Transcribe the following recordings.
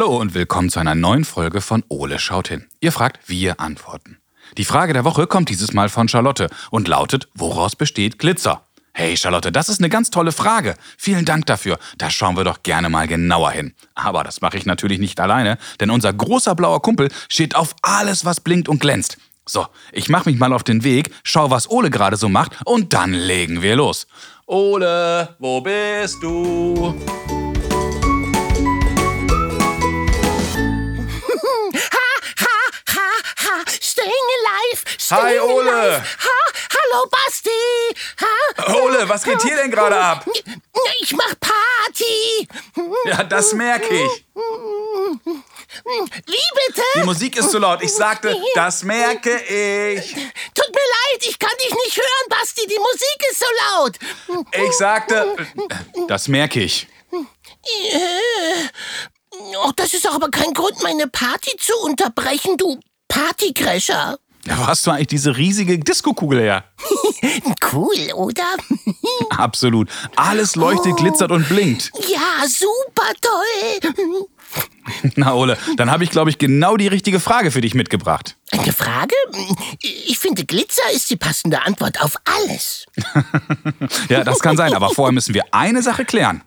Hallo und willkommen zu einer neuen Folge von Ole schaut hin. Ihr fragt, wir antworten. Die Frage der Woche kommt dieses Mal von Charlotte und lautet, woraus besteht Glitzer? Hey Charlotte, das ist eine ganz tolle Frage. Vielen Dank dafür. Da schauen wir doch gerne mal genauer hin. Aber das mache ich natürlich nicht alleine, denn unser großer blauer Kumpel steht auf alles, was blinkt und glänzt. So, ich mache mich mal auf den Weg, schau, was Ole gerade so macht und dann legen wir los. Ole, wo bist du? Staying Hi, Ole. Alive. Ha, hallo Basti. Ha? Ole, was geht hier denn gerade ab? Ich mach Party. Ja, das merke ich. Wie bitte? Die Musik ist zu laut. Ich sagte, das merke ich. Tut mir leid, ich kann dich nicht hören, Basti. Die Musik ist so laut. Ich sagte, das merke ich. Oh, das ist doch aber kein Grund, meine Party zu unterbrechen, du Partycrasher. Ja, wo hast du eigentlich diese riesige Diskokugel her? Cool, oder? Absolut. Alles leuchtet, glitzert und blinkt. Ja, super toll. Na, Ole, dann habe ich, glaube ich, genau die richtige Frage für dich mitgebracht. Eine Frage? Ich finde, Glitzer ist die passende Antwort auf alles. Ja, das kann sein, aber vorher müssen wir eine Sache klären.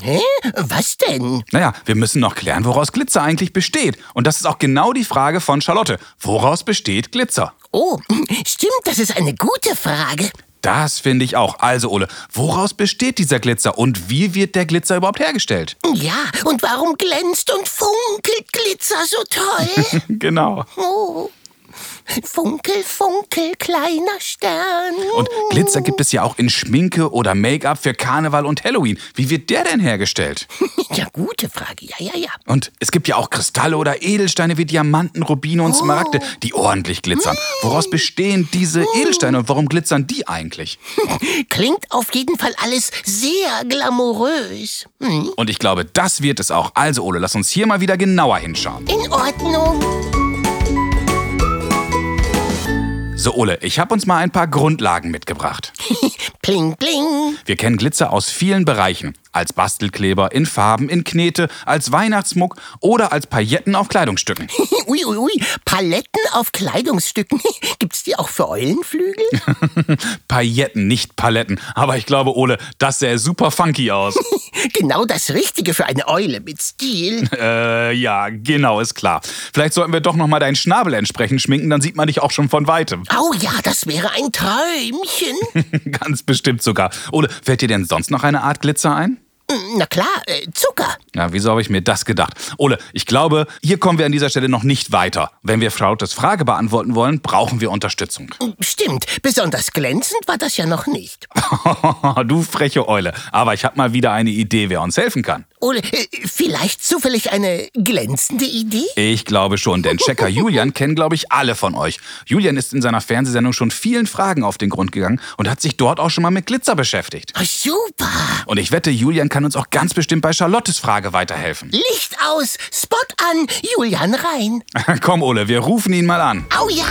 Hä? Was denn? Naja, wir müssen noch klären, woraus Glitzer eigentlich besteht. Und das ist auch genau die Frage von Charlotte. Woraus besteht Glitzer? Oh, stimmt, das ist eine gute Frage. Das finde ich auch. Also, Ole, woraus besteht dieser Glitzer und wie wird der Glitzer überhaupt hergestellt? Ja, und warum glänzt und funkelt Glitzer so toll? Genau. Oh. Funkel, funkel, kleiner Stern. Und Glitzer gibt es ja auch in Schminke oder Make-up für Karneval und Halloween. Wie wird der denn hergestellt? Ja, gute Frage. Ja, ja, ja. Und es gibt ja auch Kristalle oder Edelsteine wie Diamanten, Rubine und Smaragde, die ordentlich glitzern. Woraus bestehen diese Edelsteine und warum glitzern die eigentlich? Klingt auf jeden Fall alles sehr glamourös. Hm, Und ich glaube, das wird es auch. Also, Ole, lass uns hier mal wieder genauer hinschauen. in Ordnung. So, Ole, ich habe uns mal ein paar Grundlagen mitgebracht. Pling, pling. Wir kennen Glitzer aus vielen Bereichen. Als Bastelkleber, in Farben, in Knete, als Weihnachtsmuck oder als Pailletten auf Kleidungsstücken. Ui, ui, ui. Paletten auf Kleidungsstücken. Gibt's die auch für Eulenflügel? Pailletten, nicht Paletten. Aber ich glaube, Ole, das sähe super funky aus. genau das Richtige für eine Eule mit Stil. äh, ja, genau, ist klar. Vielleicht sollten wir doch noch mal deinen Schnabel entsprechend schminken, dann sieht man dich auch schon von weitem. Oh ja, das wäre ein Träumchen. Ganz bestimmt sogar. Ole, fällt dir denn sonst noch eine Art Glitzer ein? Na klar, äh, Zucker. Ja, wieso habe ich mir das gedacht? Ole, ich glaube, hier kommen wir an dieser Stelle noch nicht weiter. Wenn wir Frautes Frage beantworten wollen, brauchen wir Unterstützung. Stimmt, besonders glänzend war das ja noch nicht. du freche Eule. Aber ich habe mal wieder eine Idee, wer uns helfen kann. Oder äh, vielleicht zufällig eine glänzende Idee? Ich glaube schon, denn Checker Julian kennen, glaube ich, alle von euch. Julian ist in seiner Fernsehsendung schon vielen Fragen auf den Grund gegangen und hat sich dort auch schon mal mit Glitzer beschäftigt. Oh, super. Und ich wette, Julian kann uns auch ganz bestimmt bei Charlottes Frage weiterhelfen. Licht aus, Spot an, Julian rein. Komm, Ole, wir rufen ihn mal an. Au ja.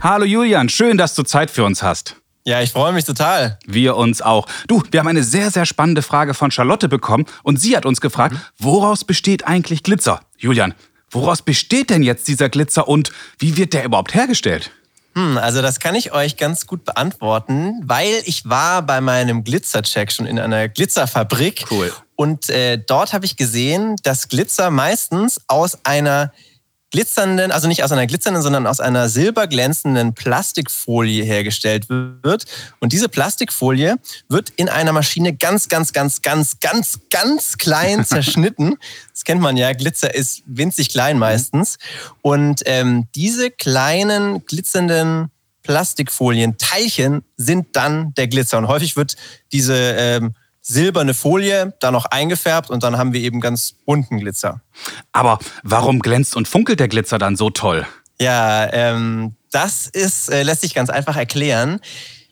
Hallo Julian, schön, dass du Zeit für uns hast. Ja, ich freue mich total. Wir uns auch. Du, wir haben eine sehr, sehr spannende Frage von Charlotte bekommen und sie hat uns gefragt, woraus besteht eigentlich Glitzer? Julian, woraus besteht denn jetzt dieser Glitzer und wie wird der überhaupt hergestellt? Hm, also das kann ich euch ganz gut beantworten, weil ich war bei meinem Glitzercheck schon in einer Glitzerfabrik. Cool. Und äh, dort habe ich gesehen, dass Glitzer meistens aus einer glitzernden, also nicht aus einer glitzernden, sondern aus einer silberglänzenden Plastikfolie hergestellt wird. Und diese Plastikfolie wird in einer Maschine ganz, ganz, ganz, ganz, ganz, ganz klein zerschnitten. Das kennt man ja, Glitzer ist winzig klein meistens. Und ähm, diese kleinen glitzernden Plastikfolien-Teilchen sind dann der Glitzer. Und häufig wird diese ähm, silberne Folie da noch eingefärbt und dann haben wir eben ganz bunten Glitzer. Aber warum glänzt und funkelt der Glitzer dann so toll? Ja, ähm, das ist, äh, lässt sich ganz einfach erklären.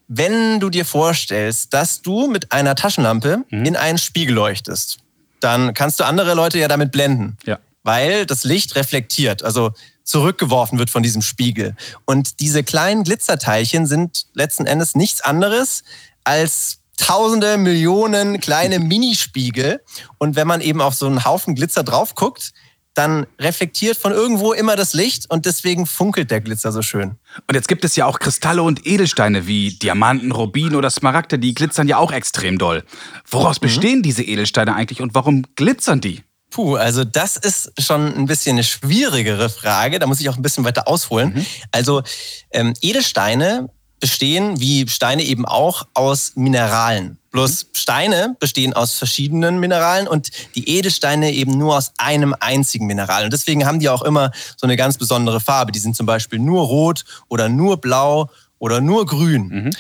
Wenn du dir vorstellst, dass du mit einer Taschenlampe in einen Spiegel leuchtest, dann kannst du andere Leute ja damit blenden. Ja. Weil das Licht reflektiert, also zurückgeworfen wird von diesem Spiegel. Und diese kleinen Glitzerteilchen sind letzten Endes nichts anderes als tausende, Millionen kleine Minispiegel. Und wenn man eben auf so einen Haufen Glitzer drauf guckt, dann reflektiert von irgendwo immer das Licht und deswegen funkelt der Glitzer so schön. Und jetzt gibt es ja auch Kristalle und Edelsteine wie Diamanten, Rubin oder Smaragde, die glitzern ja auch extrem doll. Woraus mhm. bestehen diese Edelsteine eigentlich und warum glitzern die? Puh, also das ist schon ein bisschen eine schwierigere Frage. Da muss ich auch ein bisschen weiter ausholen. Mhm. Also ähm, Edelsteine bestehen, wie Steine eben auch, aus Mineralen. Bloß Steine bestehen aus verschiedenen Mineralen und die Edelsteine eben nur aus einem einzigen Mineral. Und deswegen haben die auch immer so eine ganz besondere Farbe. Die sind zum Beispiel nur rot oder nur blau oder nur grün. Mhm.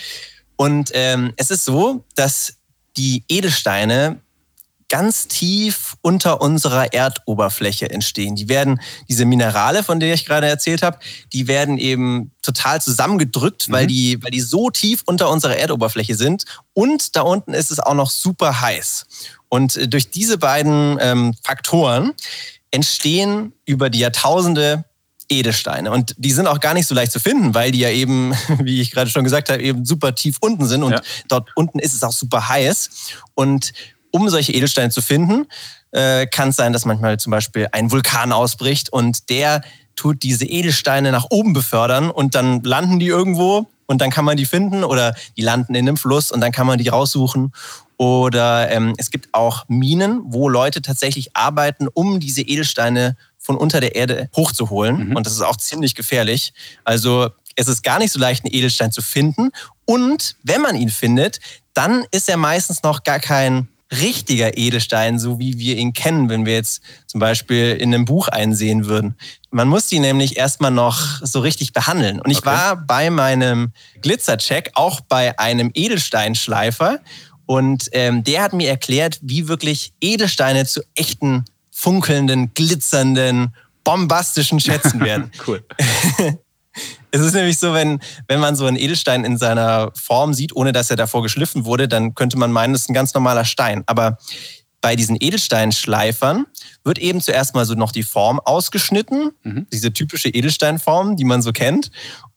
Und ähm, es ist so, dass die Edelsteine ganz tief unter unserer Erdoberfläche entstehen. Die werden, diese Minerale, von denen ich gerade erzählt habe, die werden eben total zusammengedrückt, mhm. weil, die, weil die so tief unter unserer Erdoberfläche sind. Und da unten ist es auch noch super heiß. Und äh, durch diese beiden ähm, Faktoren entstehen über die Jahrtausende Edelsteine. Und die sind auch gar nicht so leicht zu finden, weil die ja eben, wie ich gerade schon gesagt habe, eben super tief unten sind. Und ja. dort unten ist es auch super heiß. Und um solche Edelsteine zu finden, äh, kann es sein, dass manchmal zum Beispiel ein Vulkan ausbricht und der tut diese Edelsteine nach oben befördern und dann landen die irgendwo und dann kann man die finden oder die landen in einem Fluss und dann kann man die raussuchen. Oder ähm, es gibt auch Minen, wo Leute tatsächlich arbeiten, um diese Edelsteine von unter der Erde hochzuholen. Mhm. Und das ist auch ziemlich gefährlich. Also es ist gar nicht so leicht, einen Edelstein zu finden. Und wenn man ihn findet, dann ist er meistens noch gar kein richtiger Edelstein, so wie wir ihn kennen, wenn wir jetzt zum Beispiel in einem Buch einsehen würden. Man muss die nämlich erstmal noch so richtig behandeln. Und ich okay. war bei meinem Glitzercheck auch bei einem Edelsteinschleifer und ähm, der hat mir erklärt, wie wirklich Edelsteine zu echten, funkelnden, glitzernden, bombastischen Schätzen werden. cool. Es ist nämlich so, wenn, wenn man so einen Edelstein in seiner Form sieht, ohne dass er davor geschliffen wurde, dann könnte man meinen, es ist ein ganz normaler Stein. Aber bei diesen Edelsteinschleifern wird eben zuerst mal so noch die Form ausgeschnitten, mhm. diese typische Edelsteinform, die man so kennt.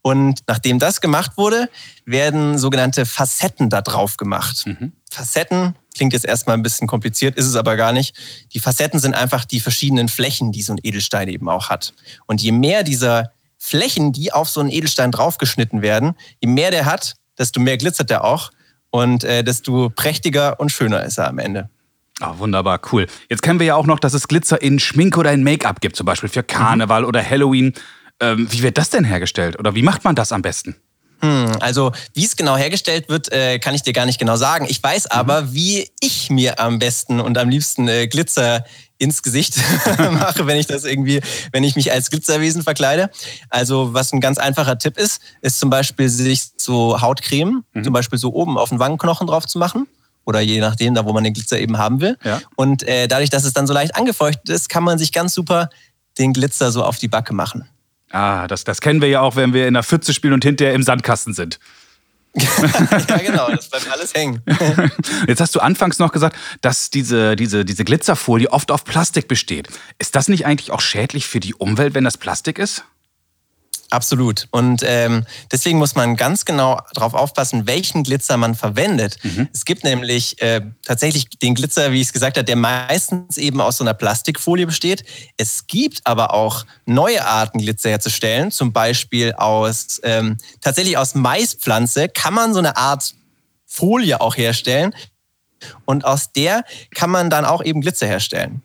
Und nachdem das gemacht wurde, werden sogenannte Facetten da drauf gemacht. Mhm. Facetten klingt jetzt erstmal ein bisschen kompliziert, ist es aber gar nicht. Die Facetten sind einfach die verschiedenen Flächen, die so ein Edelstein eben auch hat. Und je mehr dieser Flächen, die auf so einen Edelstein draufgeschnitten werden, je mehr der hat, desto mehr glitzert der auch und äh, desto prächtiger und schöner ist er am Ende. Oh, wunderbar, cool. Jetzt kennen wir ja auch noch, dass es Glitzer in Schminke oder in Make-up gibt, zum Beispiel für Karneval mhm. oder Halloween. Ähm, wie wird das denn hergestellt oder wie macht man das am besten? Hm, also wie es genau hergestellt wird, äh, kann ich dir gar nicht genau sagen. Ich weiß mhm. aber, wie ich mir am besten und am liebsten äh, Glitzer ins Gesicht mache, wenn ich das irgendwie, wenn ich mich als Glitzerwesen verkleide. Also was ein ganz einfacher Tipp ist, ist zum Beispiel sich so Hautcreme, mhm. zum Beispiel so oben auf den Wangenknochen drauf zu machen oder je nachdem, da wo man den Glitzer eben haben will. Ja. Und äh, dadurch, dass es dann so leicht angefeuchtet ist, kann man sich ganz super den Glitzer so auf die Backe machen. Ah, das, das kennen wir ja auch, wenn wir in der Pfütze spielen und hinterher im Sandkasten sind. ja, genau, das bleibt alles hängen. Jetzt hast du anfangs noch gesagt, dass diese, diese, diese Glitzerfolie oft auf Plastik besteht. Ist das nicht eigentlich auch schädlich für die Umwelt, wenn das Plastik ist? Absolut. Und ähm, deswegen muss man ganz genau darauf aufpassen, welchen Glitzer man verwendet. Mhm. Es gibt nämlich äh, tatsächlich den Glitzer, wie ich es gesagt habe, der meistens eben aus so einer Plastikfolie besteht. Es gibt aber auch neue Arten, Glitzer herzustellen. Zum Beispiel aus ähm, tatsächlich aus Maispflanze kann man so eine Art Folie auch herstellen. Und aus der kann man dann auch eben Glitzer herstellen.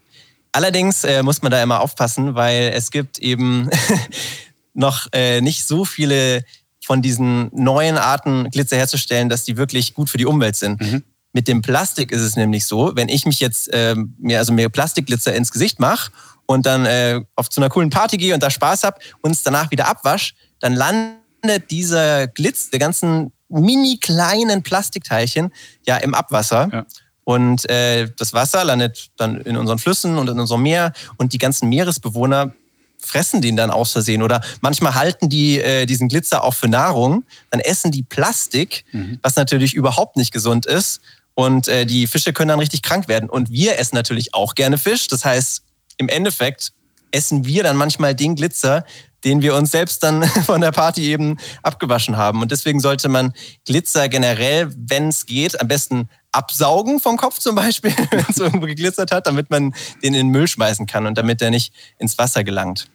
Allerdings äh, muss man da immer aufpassen, weil es gibt eben noch äh, nicht so viele von diesen neuen Arten Glitzer herzustellen, dass die wirklich gut für die Umwelt sind. Mhm. Mit dem Plastik ist es nämlich so, wenn ich mich jetzt äh, mir also mir Plastikglitzer ins Gesicht mache und dann äh, auf zu einer coolen Party gehe und da Spaß habe und es danach wieder abwasch, dann landet dieser Glitz, der ganzen mini kleinen Plastikteilchen ja im Abwasser. Ja. Und äh, das Wasser landet dann in unseren Flüssen und in unserem Meer und die ganzen Meeresbewohner fressen den dann aus Versehen oder manchmal halten die äh, diesen Glitzer auch für Nahrung, dann essen die Plastik, mhm. was natürlich überhaupt nicht gesund ist und äh, die Fische können dann richtig krank werden und wir essen natürlich auch gerne Fisch, das heißt im Endeffekt essen wir dann manchmal den Glitzer, den wir uns selbst dann von der Party eben abgewaschen haben. Und deswegen sollte man Glitzer generell, wenn es geht, am besten absaugen vom Kopf zum Beispiel, wenn es irgendwo geglitzert hat, damit man den in den Müll schmeißen kann und damit der nicht ins Wasser gelangt.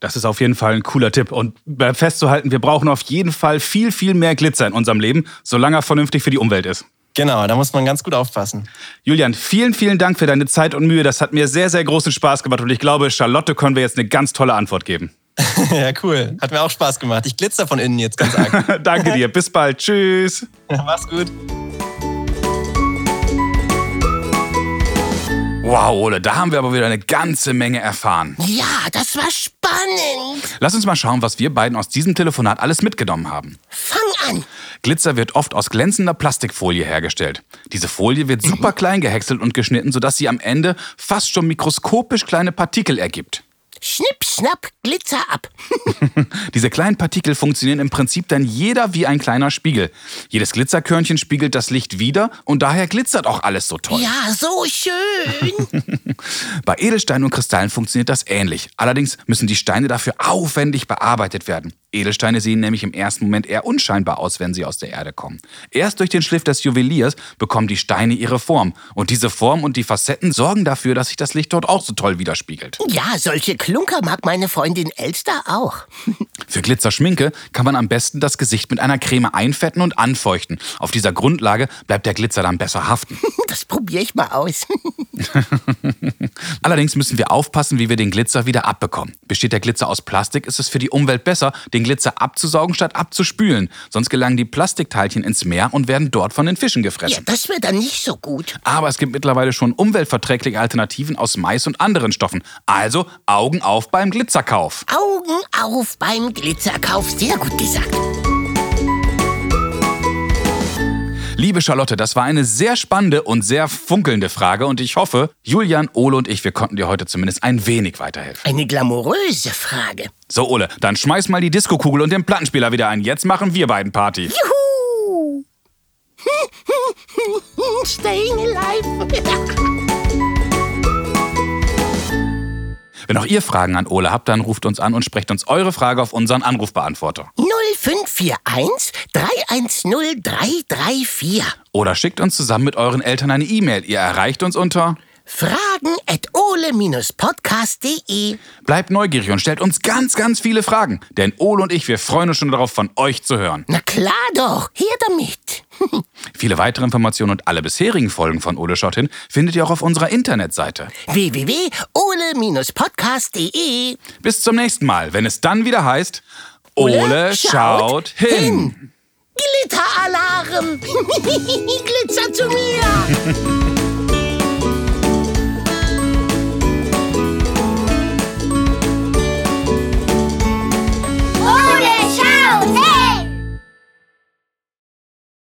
Das ist auf jeden Fall ein cooler Tipp. Und festzuhalten, wir brauchen auf jeden Fall viel, viel mehr Glitzer in unserem Leben, solange er vernünftig für die Umwelt ist. Genau, da muss man ganz gut aufpassen. Julian, vielen, vielen Dank für deine Zeit und Mühe. Das hat mir sehr, sehr großen Spaß gemacht und ich glaube, Charlotte können wir jetzt eine ganz tolle Antwort geben. ja, cool. Hat mir auch Spaß gemacht. Ich glitzer von innen jetzt ganz arg. Danke dir. Bis bald. Tschüss. Ja, mach's gut. Wow, Ole, da haben wir aber wieder eine ganze Menge erfahren. Ja, das war spannend. Lass uns mal schauen, was wir beiden aus diesem Telefonat alles mitgenommen haben. Fang an. Glitzer wird oft aus glänzender Plastikfolie hergestellt. Diese Folie wird super klein gehäckselt und geschnitten, sodass sie am Ende fast schon mikroskopisch kleine Partikel ergibt. Schnipp, schnapp, Glitzer ab. Diese kleinen Partikel funktionieren im Prinzip dann jeder wie ein kleiner Spiegel. Jedes Glitzerkörnchen spiegelt das Licht wieder und daher glitzert auch alles so toll. Ja, so schön. Bei Edelsteinen und Kristallen funktioniert das ähnlich. Allerdings müssen die Steine dafür aufwendig bearbeitet werden. Edelsteine sehen nämlich im ersten Moment eher unscheinbar aus, wenn sie aus der Erde kommen. Erst durch den Schliff des Juweliers bekommen die Steine ihre Form. Und diese Form und die Facetten sorgen dafür, dass sich das Licht dort auch so toll widerspiegelt. Ja, solche Klunker mag meine Freundin Elster auch. Für Glitzerschminke kann man am besten das Gesicht mit einer Creme einfetten und anfeuchten. Auf dieser Grundlage bleibt der Glitzer dann besser haften. Das probiere ich mal aus. Allerdings müssen wir aufpassen, wie wir den Glitzer wieder abbekommen. Besteht der Glitzer aus Plastik, ist es für die Umwelt besser, den Glitzer abzusaugen statt abzuspülen. Sonst gelangen die Plastikteilchen ins Meer und werden dort von den Fischen Ja, gefressen. das wäre dann nicht so gut. Aber es gibt mittlerweile schon umweltverträgliche Alternativen aus Mais und anderen Stoffen. Also Augen auf beim Glitzerkauf. Augen auf beim Glitzerkauf. Sehr gut gesagt. Liebe Charlotte, das war eine sehr spannende und sehr funkelnde Frage und ich hoffe, Julian, Ole und ich, wir konnten dir heute zumindest ein wenig weiterhelfen. Eine glamouröse Frage. So, Ole, dann schmeiß mal die Diskokugel und den Plattenspieler wieder ein. Jetzt machen wir beiden Party. Juhu! Staying alive. Wenn auch ihr Fragen an Ole habt, dann ruft uns an und sprecht uns eure Frage auf unseren Anrufbeantworter. 0541 310 334. Oder schickt uns zusammen mit euren Eltern eine E-Mail. Ihr erreicht uns unter. Fragen at ole-podcast.de. Bleibt neugierig und stellt uns ganz, ganz viele Fragen. Denn Ole und ich, wir freuen uns schon darauf, von euch zu hören. Na klar doch, her damit. Viele weitere Informationen und alle bisherigen Folgen von Ole schaut hin findet ihr auch auf unserer Internetseite. www.ole-podcast.de. Bis zum nächsten Mal, wenn es dann wieder heißt, Ole, schaut hin. Glitteralarm. Glitzer zu mir.